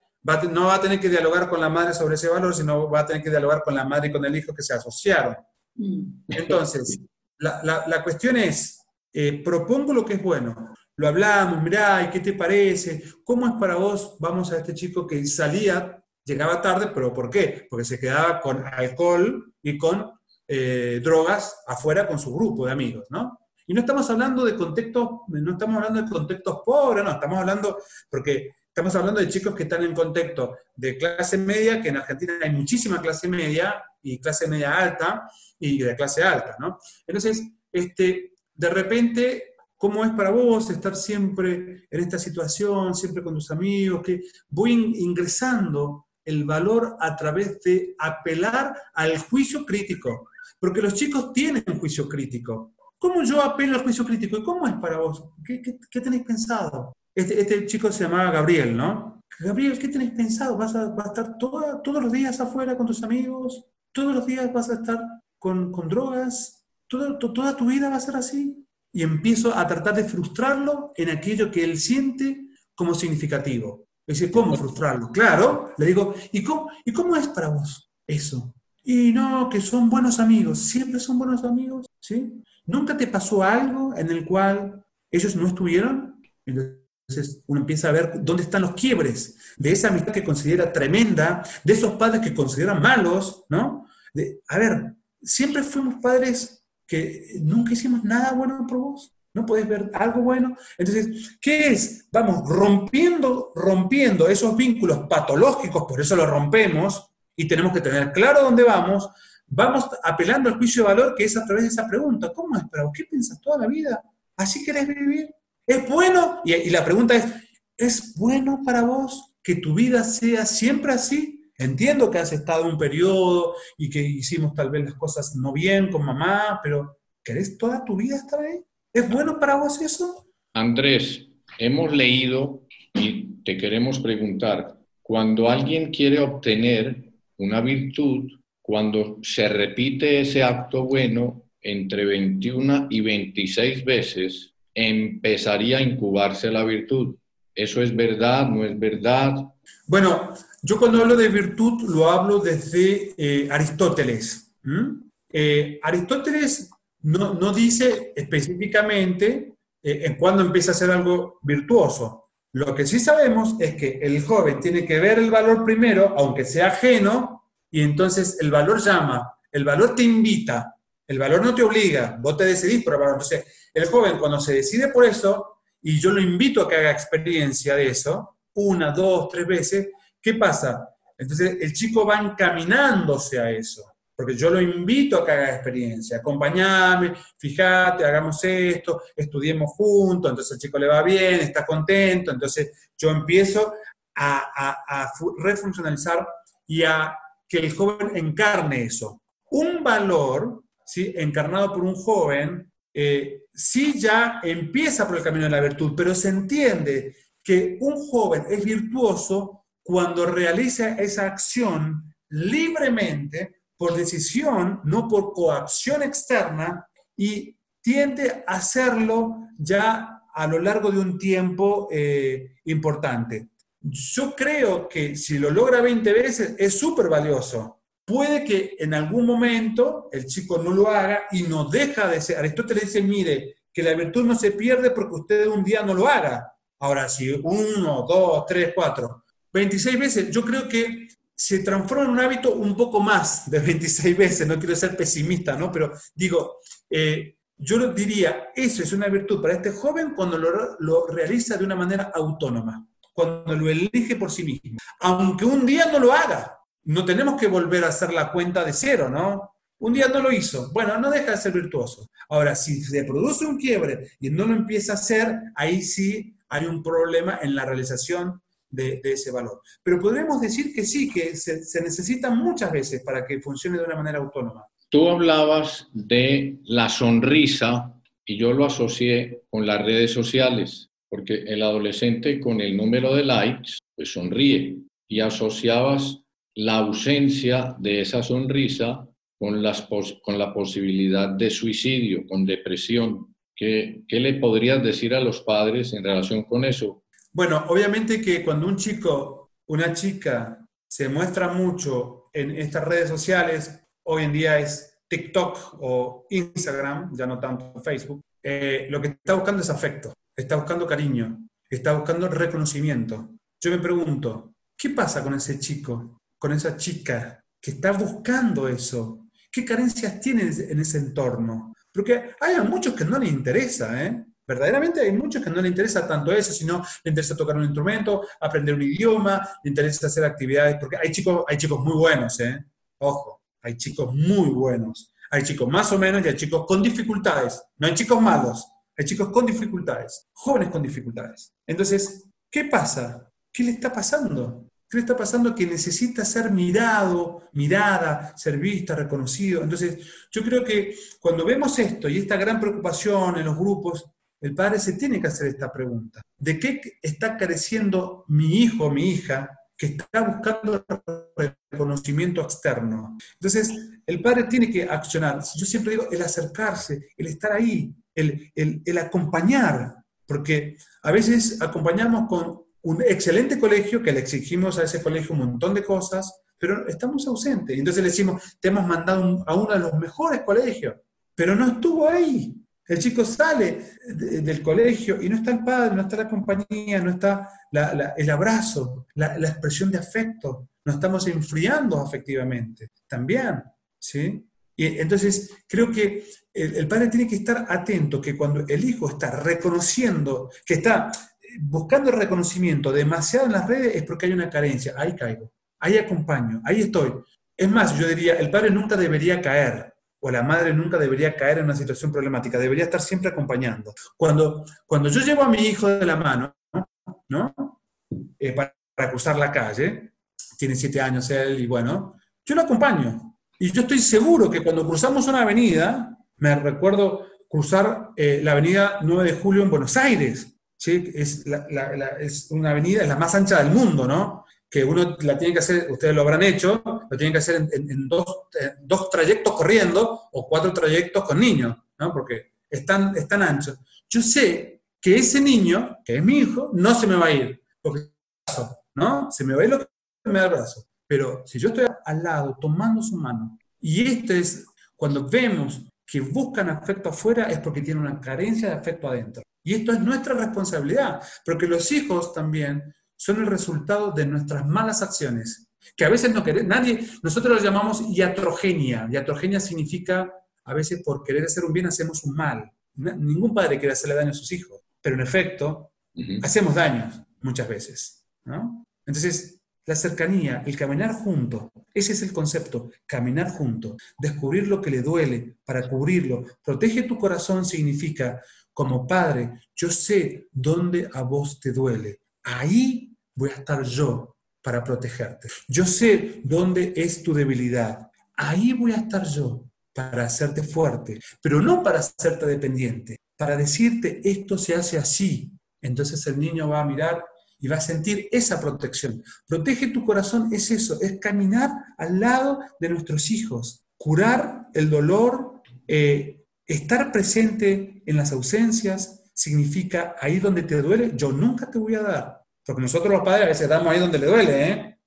no va a tener que dialogar con la madre sobre ese valor, sino va a tener que dialogar con la madre y con el hijo que se asociaron. Mm. Entonces, la, cuestión es, eh, propongo lo que es bueno, lo hablamos, mirá, ¿y qué te parece? ¿Cómo es para vos? Vamos a este chico que salía, llegaba tarde, pero ¿por qué? Porque se quedaba con alcohol y con eh, drogas afuera con su grupo de amigos, ¿no? Y no estamos hablando de contextos, no estamos hablando de contextos pobres, no, estamos hablando, porque estamos hablando de chicos que están en contexto de clase media, que en Argentina hay muchísima clase media y clase media alta y de clase alta, ¿no? Entonces, este, de repente, ¿cómo es para vos estar siempre en esta situación, siempre con tus amigos? Que voy ingresando el valor a través de apelar al juicio crítico, porque los chicos tienen juicio crítico. ¿Cómo yo apelo al juicio crítico? ¿Y cómo es para vos? ¿Qué, tenéis pensado? Este, este, chico se llamaba Gabriel, ¿no? Gabriel, ¿qué tenéis pensado? ¿Vas a, estar todos los días afuera con tus amigos? ¿Todos los días vas a estar con, drogas? ¿Toda tu vida va a ser así? Y empiezo a tratar de frustrarlo en aquello que él siente como significativo. Dice, ¿cómo frustrarlo? Claro, le digo, ¿y cómo, ¿y cómo es para vos eso? Y no, que son buenos amigos, siempre son buenos amigos, ¿sí? ¿Nunca te pasó algo en el cual ellos no estuvieron? Entonces uno empieza a ver dónde están los quiebres de esa amistad que considera tremenda, de esos padres que consideran malos, ¿no? a ver, siempre fuimos padres que nunca hicimos nada bueno por vos. ¿No podés ver algo bueno? Entonces, ¿qué es? Vamos rompiendo, rompiendo esos vínculos patológicos, por eso los rompemos, y tenemos que tener claro dónde vamos, vamos apelando al juicio de valor que es a través de esa pregunta. ¿Cómo es vos? ¿Qué piensas toda la vida? ¿Así querés vivir? ¿Es bueno? Y, la pregunta es, ¿es bueno para vos que tu vida sea siempre así? Entiendo que has estado un periodo y que hicimos tal vez las cosas no bien con mamá, pero ¿querés toda tu vida estar ahí? ¿Es bueno para vos eso? Andrés, hemos leído y te queremos preguntar, cuando alguien quiere obtener una virtud, cuando se repite ese acto bueno entre 21 y 26 veces, empezaría a incubarse la virtud. ¿Eso es verdad? ¿No es verdad? Bueno, yo cuando hablo de virtud lo hablo desde eh, Aristóteles. Eh, Aristóteles no, no, dice específicamente eh, en cuándo empieza a ser algo virtuoso. Lo que sí sabemos es que el joven tiene que ver el valor primero, aunque sea ajeno, y entonces el valor llama, el valor te invita, el valor no te obliga, vos te decidís por el valor. Entonces, el joven cuando se decide por eso, y yo lo invito a que haga experiencia de eso, una, dos, tres veces, ¿qué pasa? Entonces el chico va encaminándose a eso, porque yo lo invito a que haga experiencia, acompañame, fíjate, hagamos esto, estudiemos juntos, entonces el chico le va bien, está contento, entonces yo empiezo a, refuncionalizar y a que el joven encarne eso. Un valor, ¿sí? encarnado por un joven, eh, sí ya empieza por el camino de la virtud, pero se entiende que un joven es virtuoso cuando realiza esa acción libremente, por decisión, no por coacción externa, y tiende a hacerlo ya a lo largo de un tiempo eh, importante. Yo creo que si lo logra 20 veces es súper valioso. Puede que en algún momento el chico no lo haga y no deja de ser. Aristóteles dice, mire, que la virtud no se pierde porque usted un día no lo haga. Ahora, si uno, dos, tres, cuatro, 26 veces, yo creo que se transforma en un hábito un poco más de 26 veces, no quiero ser pesimista, ¿no? Pero digo, eh, yo diría, eso es una virtud para este joven cuando lo, lo, realiza de una manera autónoma, cuando lo elige por sí mismo. Aunque un día no lo haga, no tenemos que volver a hacer la cuenta de cero, ¿no? Un día no lo hizo, bueno, no deja de ser virtuoso. Ahora, si se produce un quiebre y no lo empieza a hacer, ahí sí hay un problema en la realización de, ese valor. Pero podríamos decir que sí, que se, se necesita muchas veces para que funcione de una manera autónoma. Tú hablabas de la sonrisa y yo lo asocié con las redes sociales, porque el adolescente con el número de likes, pues sonríe y asociabas la ausencia de esa sonrisa con, la posibilidad de suicidio, con depresión. ¿Qué, ¿Qué le podrías decir a los padres en relación con eso? Bueno, obviamente que cuando un chico, una chica se muestra mucho en estas redes sociales, hoy en día es TikTok o Instagram, ya no tanto Facebook, eh, lo que está buscando es afecto, está buscando cariño, está buscando reconocimiento. Yo me pregunto, ¿qué pasa con ese chico, con esa chica que está buscando eso? ¿Qué carencias tiene en ese entorno? Porque hay muchos que no les interesa, ¿eh? Verdaderamente hay muchos que no les interesa tanto eso, sino le interesa tocar un instrumento, aprender un idioma, le interesa hacer actividades, porque hay chicos, hay chicos muy buenos, ¿eh? Ojo, hay chicos muy buenos. Hay chicos más o menos y hay chicos con dificultades. No hay chicos malos, hay chicos con dificultades, jóvenes con dificultades. Entonces, ¿qué pasa? ¿Qué le está pasando? ¿Qué está pasando? Que necesita ser mirado, mirada, ser vista, reconocido. Entonces, yo creo que cuando vemos esto y esta gran preocupación en los grupos, el padre se tiene que hacer esta pregunta. ¿De qué está careciendo mi hijo o mi hija que está buscando reconocimiento externo? Entonces, el padre tiene que accionar. Yo siempre digo, el acercarse, el estar ahí, el, el acompañar, porque a veces acompañamos con un excelente colegio que le exigimos a ese colegio un montón de cosas, pero estamos ausentes. Entonces le decimos, te hemos mandado a uno de los mejores colegios, pero no estuvo ahí. El chico sale del colegio y no está el padre, no está la compañía, no está el abrazo, la, expresión de afecto. Nos estamos enfriando afectivamente también, ¿sí? Y entonces creo que el, padre tiene que estar atento que cuando el hijo está reconociendo, que está buscando el reconocimiento demasiado en las redes es porque hay una carencia. Ahí caigo, ahí acompaño, ahí estoy. Es más, yo diría, el padre nunca debería caer o la madre nunca debería caer en una situación problemática, debería estar siempre acompañando. Cuando, cuando yo llevo a mi hijo de la mano, ¿no? Eh, para, cruzar la calle, tiene siete años él y bueno, yo lo acompaño. Y yo estoy seguro que cuando cruzamos una avenida, me recuerdo cruzar eh, la avenida 9 de julio en Buenos Aires, ¿sí? es, es una avenida, es la más ancha del mundo, ¿no? que uno la tiene que hacer, ustedes lo habrán hecho, lo tienen que hacer en, dos, dos, trayectos corriendo o cuatro trayectos con niños, ¿no? Porque están, están anchos. Yo sé que ese niño, que es mi hijo, no se me va a ir, porque ¿no? Se me va a ir lo que me da el brazo. Pero si yo estoy al lado, tomando su mano, y esto es cuando vemos que buscan afecto afuera, es porque tienen una carencia de afecto adentro. Y esto es nuestra responsabilidad, porque los hijos también son el resultado de nuestras malas acciones, que a veces no queremos, nadie, nosotros lo llamamos iatrogenia. Iatrogenia significa, a veces por querer hacer un bien hacemos un mal. Ningún padre quiere hacerle daño a sus hijos, pero en efecto, hacemos daños muchas veces. Entonces, la cercanía, el caminar junto, ese es el concepto, caminar junto, descubrir lo que le duele para cubrirlo. Protege tu corazón significa, como padre, yo sé dónde a vos te duele. Ahí voy a estar yo para protegerte. Yo sé dónde es tu debilidad. Ahí voy a estar yo para hacerte fuerte, pero no para hacerte dependiente. para decirte esto se hace así. Entonces el niño va a mirar y va a sentir esa protección. Protege tu corazón es eso, es caminar al lado de nuestros hijos, curar el dolor, eh, estar presente en las ausencias, significa ahí donde te duele, yo nunca te voy a dar. Porque nosotros los padres a veces damos ahí donde le duele, ¿eh?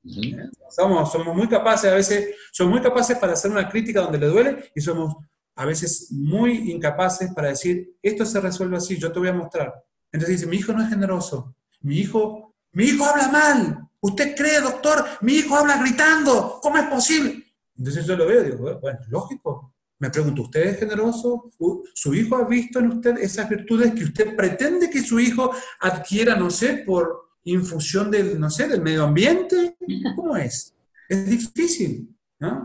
somos, somos muy capaces, a veces, somos muy capaces para hacer una crítica donde le duele y somos a veces muy incapaces para decir, esto se resuelve así, yo te voy a mostrar. Entonces dice, mi hijo no es generoso, mi hijo, mi hijo habla mal, usted cree, doctor, mi hijo habla gritando, ¿cómo es posible? Entonces yo lo veo y digo, bueno, lógico. Me pregunto, ¿usted es generoso? ¿Su hijo ha visto en usted esas virtudes que usted pretende que su hijo adquiera, no sé, por infusión del, no sé, del medio ambiente? [LAUGHS] ¿Cómo es? Es difícil.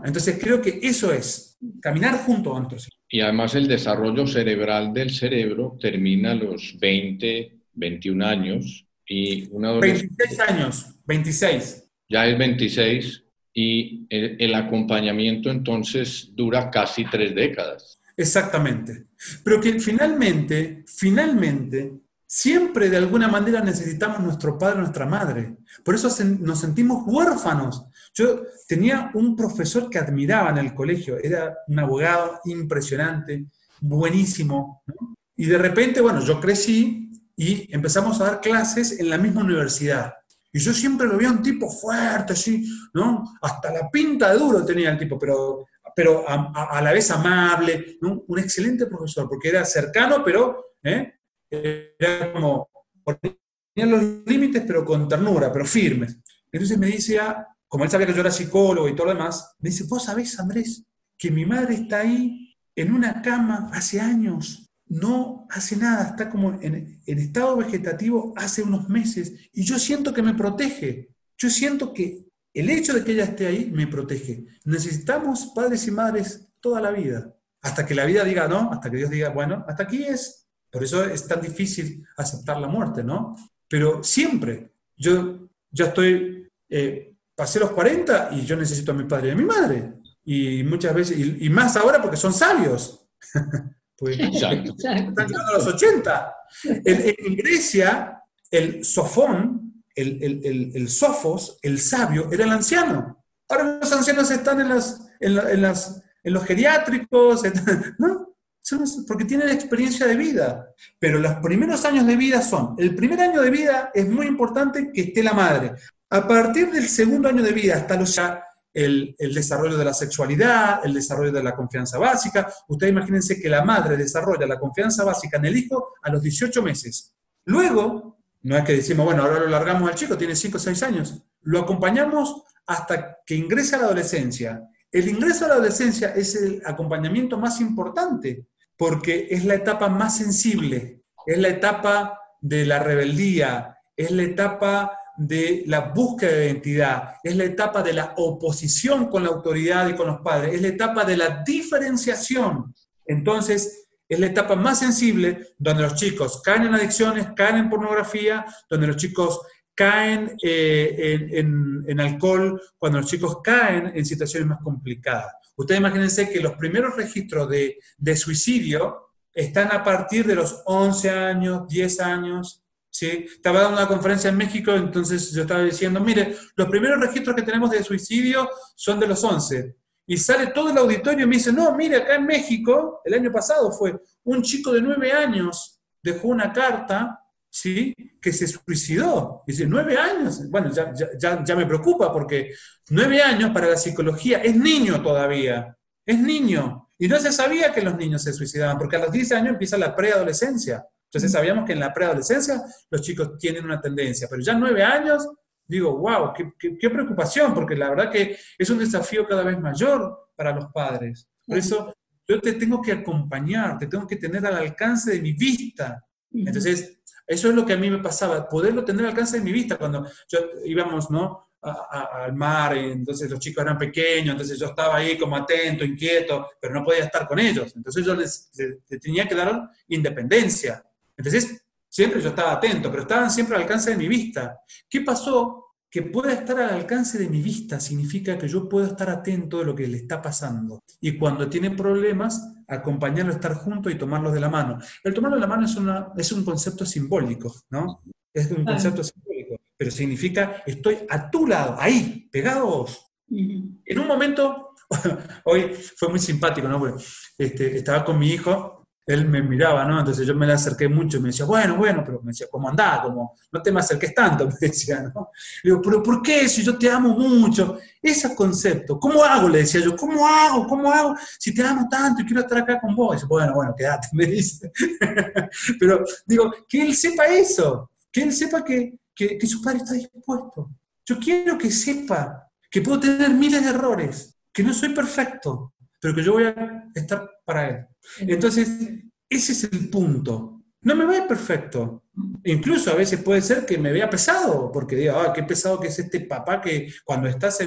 Entonces creo que eso es, caminar junto a. Y además el desarrollo cerebral del cerebro termina a los 20, 21 años y una 26 años, 26. Ya es 26 y el, acompañamiento entonces dura casi tres décadas. Exactamente. Pero que finalmente, finalmente, siempre de alguna manera necesitamos nuestro padre, nuestra madre. Por eso nos sentimos huérfanos. Yo tenía un profesor que admiraba en el colegio, era un abogado impresionante, buenísimo. Y de repente, bueno, yo crecí y empezamos a dar clases en la misma universidad. Y yo siempre lo veía un tipo fuerte, así, ¿no? Hasta la pinta de duro tenía el tipo, pero, pero a, la vez amable. Un excelente profesor, porque era cercano, pero ¿eh? era como, tenía los límites, pero con ternura, pero firmes. Entonces me dice, como él sabía que yo era psicólogo y todo lo demás, me dice, vos sabés, Andrés, que mi madre está ahí en una cama hace años, no hace nada, está como en, en, estado vegetativo hace unos meses y yo siento que me protege. Yo siento que el hecho de que ella esté ahí me protege. Necesitamos padres y madres toda la vida, hasta que la vida diga no, hasta que Dios diga, bueno, hasta aquí es. Por eso es tan difícil aceptar la muerte, ¿no? Pero siempre, yo ya estoy eh, pasé los 40 y yo necesito a mi padre y a mi madre. Y muchas veces, y, más ahora porque son sabios. [LAUGHS] pues, están llegando a los 80. En, Grecia, el sofón, el, el, el, sofos, el sabio, era el anciano. Ahora los ancianos están en, las, en, las, en los geriátricos, [LAUGHS] ¿no? Porque tienen experiencia de vida. Pero los primeros años de vida son, el primer año de vida es muy importante que esté la madre. A partir del segundo año de vida hasta los el, desarrollo de la sexualidad, el desarrollo de la confianza básica. Ustedes imagínense que la madre desarrolla la confianza básica en el hijo a los 18 meses. Luego, no es que decimos, bueno, ahora lo largamos al chico, tiene 5 o 6 años. Lo acompañamos hasta que ingresa a la adolescencia. El ingreso a la adolescencia es el acompañamiento más importante porque es la etapa más sensible, es la etapa de la rebeldía, es la etapa de la búsqueda de identidad, es la etapa de la oposición con la autoridad y con los padres, es la etapa de la diferenciación. Entonces, es la etapa más sensible donde los chicos caen en adicciones, caen en pornografía, donde los chicos caen eh, en, alcohol, cuando los chicos caen en situaciones más complicadas. Ustedes imagínense que los primeros registros de, de suicidio están a partir de los 11 años, 10 años, estaba dando una conferencia en México, entonces yo estaba diciendo, mire, los primeros registros que tenemos de suicidio son de los 11. Y sale todo el auditorio y me dice, no, mire, acá en México, el año pasado fue, un chico de 9 años dejó una carta, ¿sí? Que se suicidó. Dice, 9 años. Bueno, ya, ya, ya me preocupa porque 9 años para la psicología es niño todavía, es niño. Y no se sabía que los niños se suicidaban, porque a los 10 años empieza la preadolescencia. Entonces sabíamos que en la preadolescencia los chicos tienen una tendencia, pero ya nueve años, digo, wow, qué, preocupación, porque la verdad que es un desafío cada vez mayor para los padres. Por eso yo te tengo que acompañar, te tengo que tener al alcance de mi vista. Entonces, eso es lo que a mí me pasaba, poderlo tener al alcance de mi vista cuando yo íbamos, ¿no? al mar, entonces los chicos eran pequeños, entonces yo estaba ahí como atento, inquieto, pero no podía estar con ellos. Entonces yo les tenía que dar independencia. Entonces, siempre yo estaba atento, pero estaban siempre al alcance de mi vista. ¿Qué pasó que pueda estar al alcance de mi vista significa que yo puedo estar atento de lo que le está pasando. Y cuando tiene problemas, acompañarlo, estar junto y tomarlos de la mano. El tomarlo de la mano es, una, es un concepto simbólico, ¿no? Es un concepto simbólico, pero significa estoy a tu lado, ahí, pegados. En un momento, [LAUGHS] hoy fue muy simpático, ¿no? este, estaba con mi hijo él me miraba, ¿no? Entonces yo me le acerqué mucho y me decía, bueno, bueno, pero me decía, ¿cómo andás? Como, no te me acerques tanto, [LAUGHS] me decía, ¿no? Le digo, pero ¿por qué? Si yo te amo mucho. Ese concepto, ¿cómo hago? Le decía yo, ¿cómo hago? ¿Cómo hago? Si te amo tanto y quiero estar acá con vos. Y dice, bueno, bueno, quédate, [LAUGHS] me dice. [LAUGHS] pero digo, que él sepa eso, que él sepa que, que, que su padre está dispuesto. Yo quiero que sepa que puedo tener miles de errores, que no soy perfecto, pero que yo voy a estar para él. Entonces, ese es el punto. No me ve perfecto. Incluso a veces puede ser que me vea pesado, porque diga, ah, qué pesado que es este papá que cuando estás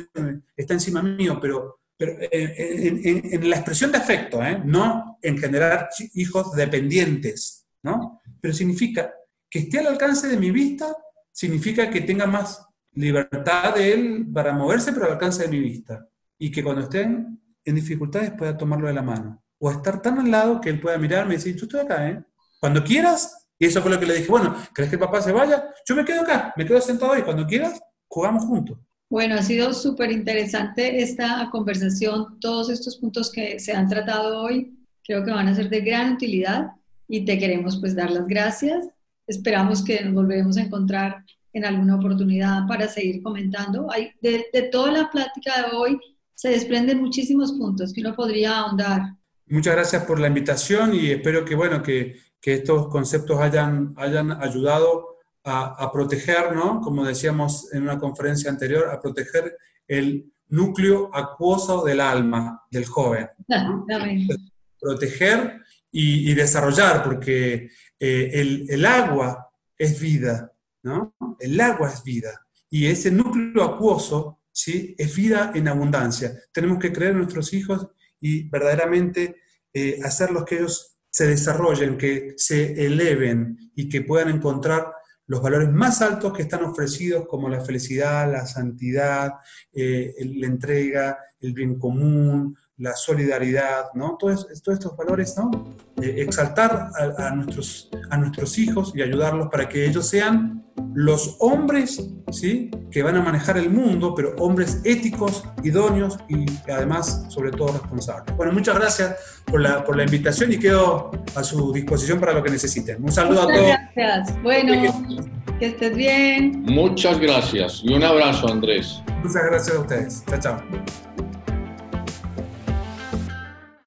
está encima mío, pero, pero en, la expresión de afecto, ¿eh? no en generar hijos dependientes, ¿no? Pero significa que esté al alcance de mi vista, significa que tenga más libertad de él para moverse, pero al alcance de mi vista. Y que cuando estén en dificultades pueda tomarlo de la mano o estar tan al lado que él pueda mirarme y decir, yo estoy acá, ¿eh? Cuando quieras, y eso fue lo que le dije, bueno, ¿crees que papá se vaya? Yo me quedo acá, me quedo sentado y cuando quieras, jugamos juntos. Bueno, ha sido súper interesante esta conversación, todos estos puntos que se han tratado hoy, creo que van a ser de gran utilidad y te queremos pues dar las gracias. Esperamos que nos volvemos a encontrar en alguna oportunidad para seguir comentando. Hay, de, de toda la plática de hoy se desprenden muchísimos puntos que uno podría ahondar Muchas gracias por la invitación y espero que, bueno, que, que estos conceptos hayan, hayan ayudado a, a, proteger, ¿no? como decíamos en una conferencia anterior, a proteger el núcleo acuoso del alma del joven. [LAUGHS] Proteger y, y, desarrollar, porque eh, el, el, agua es vida, ¿no? El agua es vida. Y ese núcleo acuoso, ¿sí? Es vida en abundancia. Tenemos que creer en nuestros hijos y verdaderamente eh, hacerlos que ellos se desarrollen, que se eleven y que puedan encontrar los valores más altos que están ofrecidos como la felicidad, la santidad, eh, la entrega, el bien común, la solidaridad, ¿no? Todos, estos valores, ¿no? Eh, exaltar a, nuestros, a nuestros hijos y ayudarlos para que ellos sean los hombres, ¿sí? Que van a manejar el mundo, pero hombres éticos, idóneos y además, sobre todo, responsables. Bueno, muchas gracias por la, por la invitación y quedo a su disposición para lo que necesiten. Un saludo a todos. Gracias. Bueno, que estés bien. Muchas gracias y un abrazo, Andrés. Muchas gracias a ustedes. Chao, chao.